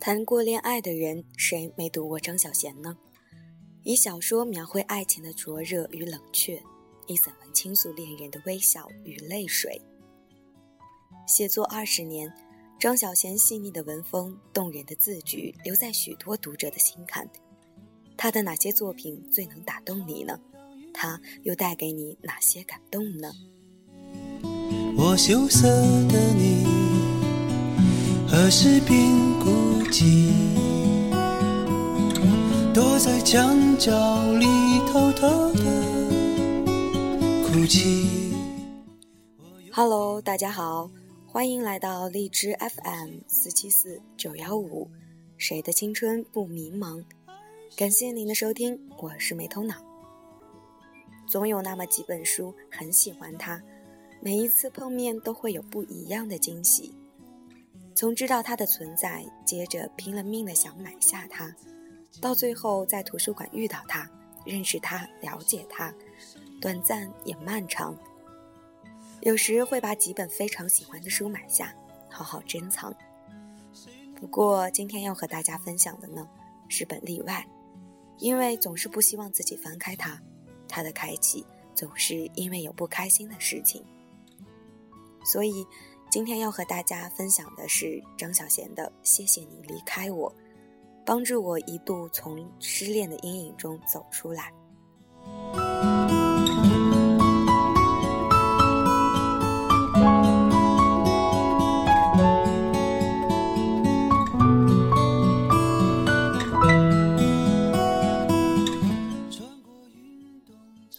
谈过恋爱的人，谁没读过张小娴呢？以小说描绘爱情的灼热与冷却，以散文倾诉恋人的微笑与泪水。写作二十年，张小娴细腻的文风、动人的字句，留在许多读者的心坎。他的哪些作品最能打动你呢？他又带给你哪些感动呢？我羞涩的你，何时变故？躲在墙角里偷偷的哭泣。Hello，大家好，欢迎来到荔枝 FM 四七四九幺五。谁的青春不迷茫？感谢您的收听，我是没头脑。总有那么几本书很喜欢它，每一次碰面都会有不一样的惊喜。从知道它的存在，接着拼了命的想买下它，到最后在图书馆遇到它，认识它，了解它，短暂也漫长。有时会把几本非常喜欢的书买下，好好珍藏。不过今天要和大家分享的呢，是本例外，因为总是不希望自己翻开它，它的开启总是因为有不开心的事情，所以。今天要和大家分享的是张小娴的《谢谢你离开我》，帮助我一度从失恋的阴影中走出来。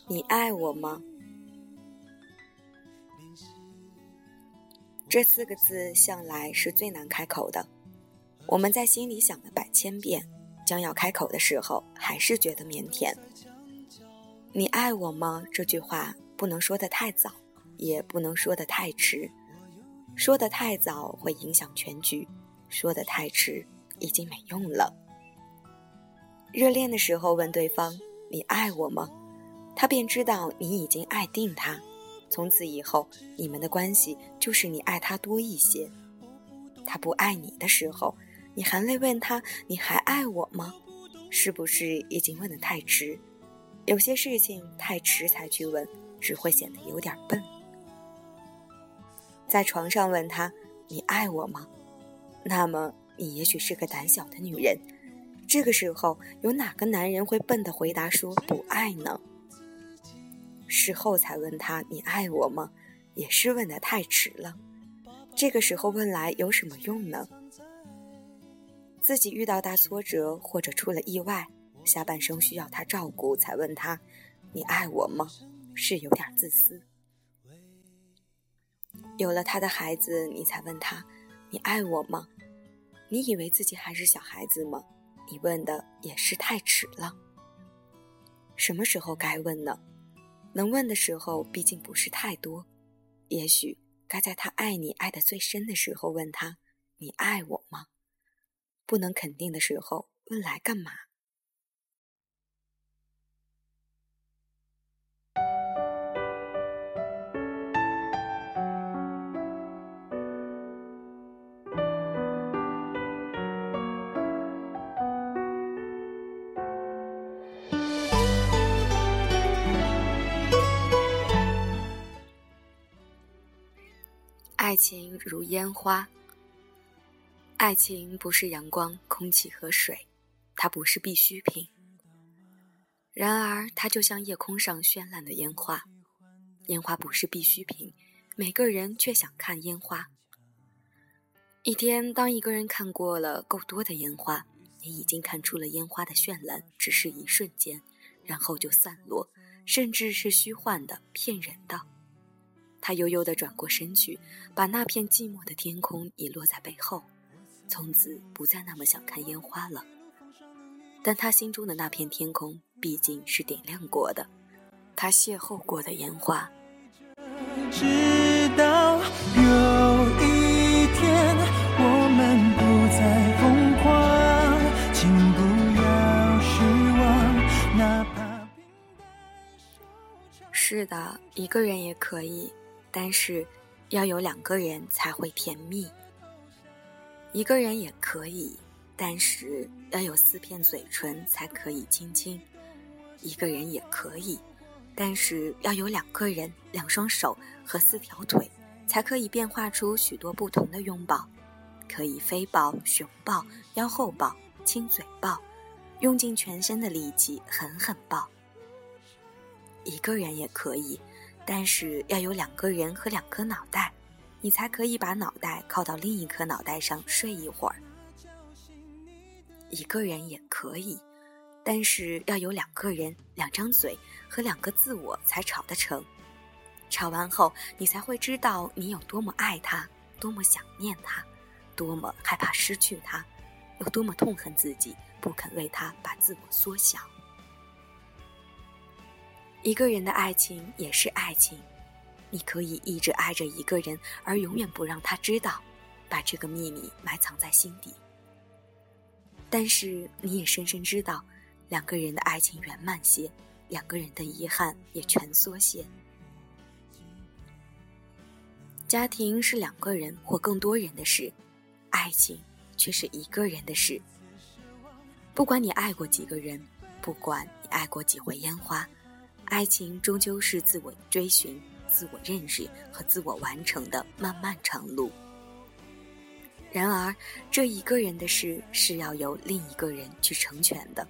你爱我吗？这四个字向来是最难开口的，我们在心里想了百千遍，将要开口的时候，还是觉得腼腆。你爱我吗？这句话不能说的太早，也不能说的太迟。说的太早会影响全局，说的太迟已经没用了。热恋的时候问对方你爱我吗？他便知道你已经爱定他。从此以后，你们的关系就是你爱他多一些。他不爱你的时候，你含泪问他：“你还爱我吗？”是不是已经问得太迟？有些事情太迟才去问，只会显得有点笨。在床上问他：“你爱我吗？”那么你也许是个胆小的女人。这个时候，有哪个男人会笨的回答说不爱呢？事后才问他你爱我吗？也是问的太迟了。这个时候问来有什么用呢？自己遇到大挫折或者出了意外，下半生需要他照顾，才问他你爱我吗？是有点自私。有了他的孩子，你才问他你爱我吗？你以为自己还是小孩子吗？你问的也是太迟了。什么时候该问呢？能问的时候，毕竟不是太多。也许该在他爱你爱得最深的时候问他：“你爱我吗？”不能肯定的时候问来干嘛？爱情如烟花。爱情不是阳光、空气和水，它不是必需品。然而，它就像夜空上绚烂的烟花。烟花不是必需品，每个人却想看烟花。一天，当一个人看过了够多的烟花，也已经看出了烟花的绚烂只是一瞬间，然后就散落，甚至是虚幻的、骗人的。他悠悠地转过身去，把那片寂寞的天空遗落在背后，从此不再那么想看烟花了。但他心中的那片天空毕竟是点亮过的，他邂逅过的烟花。直到有一天我们不再疯狂，请不要失望，哪怕是的，一个人也可以。但是，要有两个人才会甜蜜。一个人也可以，但是要有四片嘴唇才可以亲亲。一个人也可以，但是要有两个人、两双手和四条腿，才可以变化出许多不同的拥抱。可以飞抱、熊抱、腰后抱、亲嘴抱，用尽全身的力气狠狠抱。一个人也可以，但是要有两个人和两颗脑袋，你才可以把脑袋靠到另一颗脑袋上睡一会儿。一个人也可以，但是要有两个人、两张嘴和两个自我才吵得成。吵完后，你才会知道你有多么爱他，多么想念他。多么害怕失去他，有多么痛恨自己不肯为他把自我缩小。一个人的爱情也是爱情，你可以一直爱着一个人，而永远不让他知道，把这个秘密埋藏在心底。但是你也深深知道，两个人的爱情圆满些，两个人的遗憾也蜷缩些。家庭是两个人或更多人的事。爱情却是一个人的事。不管你爱过几个人，不管你爱过几回烟花，爱情终究是自我追寻、自我认识和自我完成的漫漫长路。然而，这一个人的事是要由另一个人去成全的，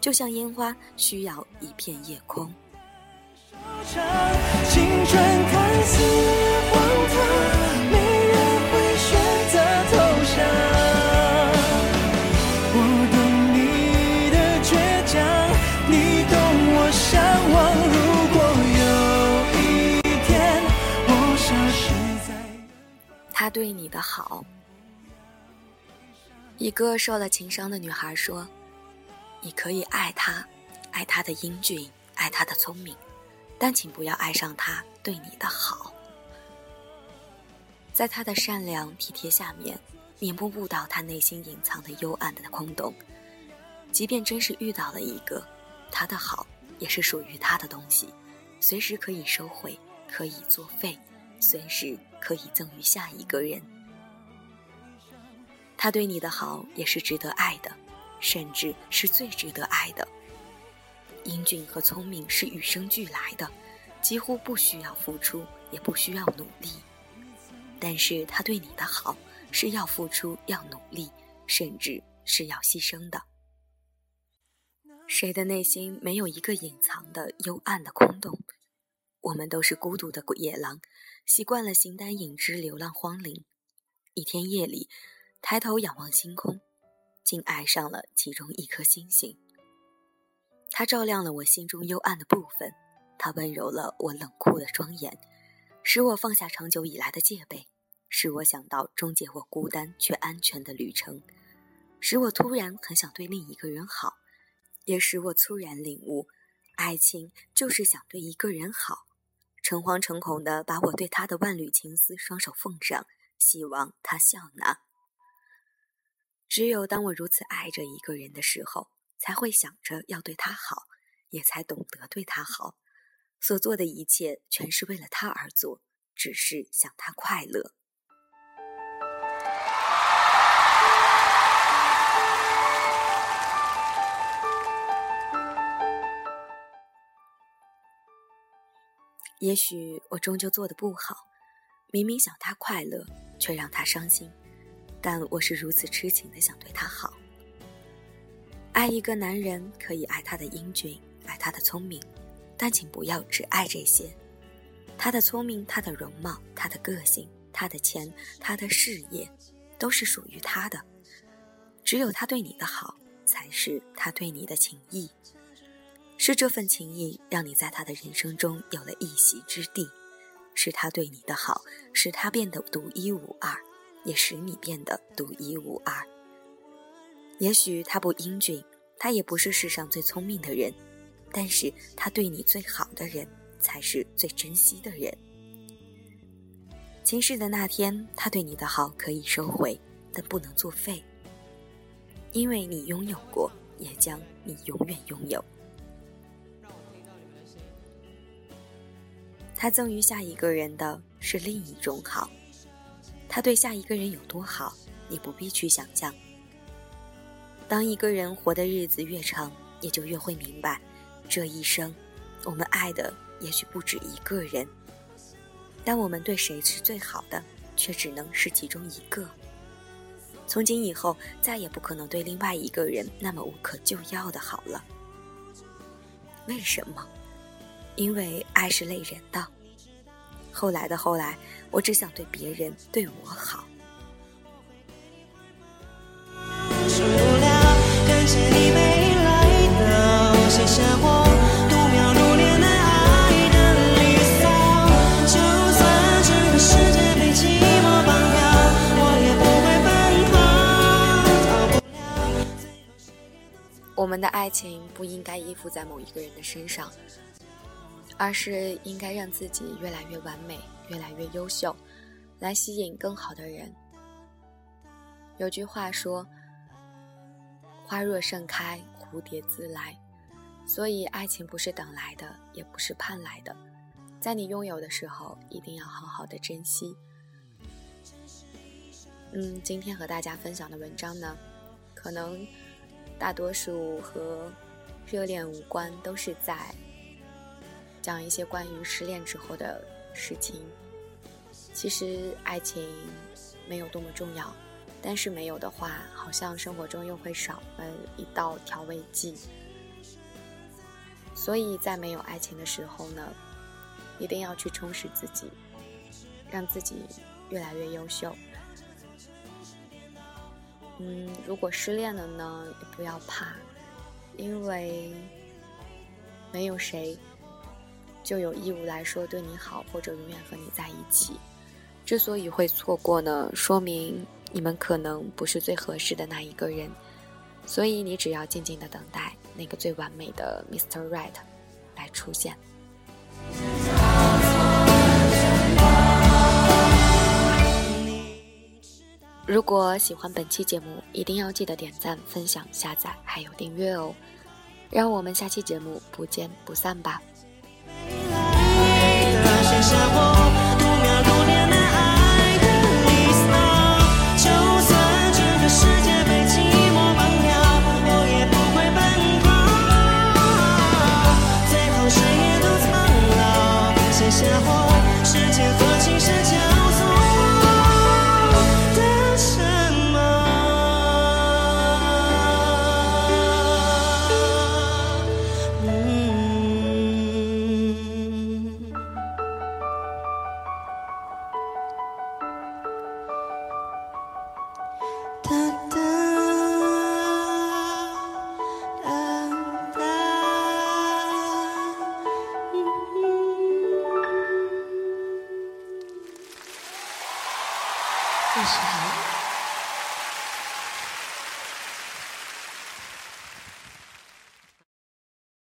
就像烟花需要一片夜空。对你的好。一个受了情伤的女孩说：“你可以爱他，爱他的英俊，爱他的聪明，但请不要爱上他对你的好。在他的善良体贴下面。”你摸不到他内心隐藏的幽暗的空洞。即便真是遇到了一个，他的好也是属于他的东西，随时可以收回，可以作废，随时可以赠予下一个人。他对你的好也是值得爱的，甚至是最值得爱的。英俊和聪明是与生俱来的，几乎不需要付出，也不需要努力。但是他对你的好。是要付出，要努力，甚至是要牺牲的。谁的内心没有一个隐藏的幽暗的空洞？我们都是孤独的野狼，习惯了形单影只流浪荒林。一天夜里，抬头仰望星空，竟爱上了其中一颗星星。它照亮了我心中幽暗的部分，它温柔了我冷酷的双眼，使我放下长久以来的戒备。使我想到终结我孤单却安全的旅程，使我突然很想对另一个人好，也使我突然领悟，爱情就是想对一个人好，诚惶诚恐地把我对他的万缕情丝双手奉上，希望他笑纳。只有当我如此爱着一个人的时候，才会想着要对他好，也才懂得对他好，所做的一切全是为了他而做，只是想他快乐。也许我终究做的不好，明明想他快乐，却让他伤心。但我是如此痴情的想对他好。爱一个男人，可以爱他的英俊，爱他的聪明，但请不要只爱这些。他的聪明，他的容貌，他的个性，他的钱，他的事业，都是属于他的。只有他对你的好，才是他对你的情谊。是这份情谊让你在他的人生中有了一席之地，是他对你的好，使他变得独一无二，也使你变得独一无二。也许他不英俊，他也不是世上最聪明的人，但是他对你最好的人，才是最珍惜的人。前世的那天，他对你的好可以收回，但不能作废，因为你拥有过，也将你永远拥有。他赠予下一个人的是另一种好，他对下一个人有多好，你不必去想象。当一个人活的日子越长，也就越会明白，这一生，我们爱的也许不止一个人，但我们对谁是最好的，却只能是其中一个。从今以后，再也不可能对另外一个人那么无可救药的好了。为什么？因为爱是累人的。后来的后来，我只想对别人对我好。我们的爱情不应该依附在某一个人的身上，而是应该让自己越来越完美，越来越优秀，来吸引更好的人。有句话说：“花若盛开，蝴蝶自来。”所以，爱情不是等来的，也不是盼来的，在你拥有的时候，一定要好好的珍惜。嗯，今天和大家分享的文章呢，可能。大多数和热恋无关，都是在讲一些关于失恋之后的事情。其实爱情没有多么重要，但是没有的话，好像生活中又会少了一道调味剂。所以在没有爱情的时候呢，一定要去充实自己，让自己越来越优秀。嗯，如果失恋了呢，也不要怕，因为没有谁就有义务来说对你好，或者永远和你在一起。之所以会错过呢，说明你们可能不是最合适的那一个人，所以你只要静静的等待那个最完美的 Mr. Right 来出现。如果喜欢本期节目，一定要记得点赞、分享、下载，还有订阅哦！让我们下期节目不见不散吧。为什么？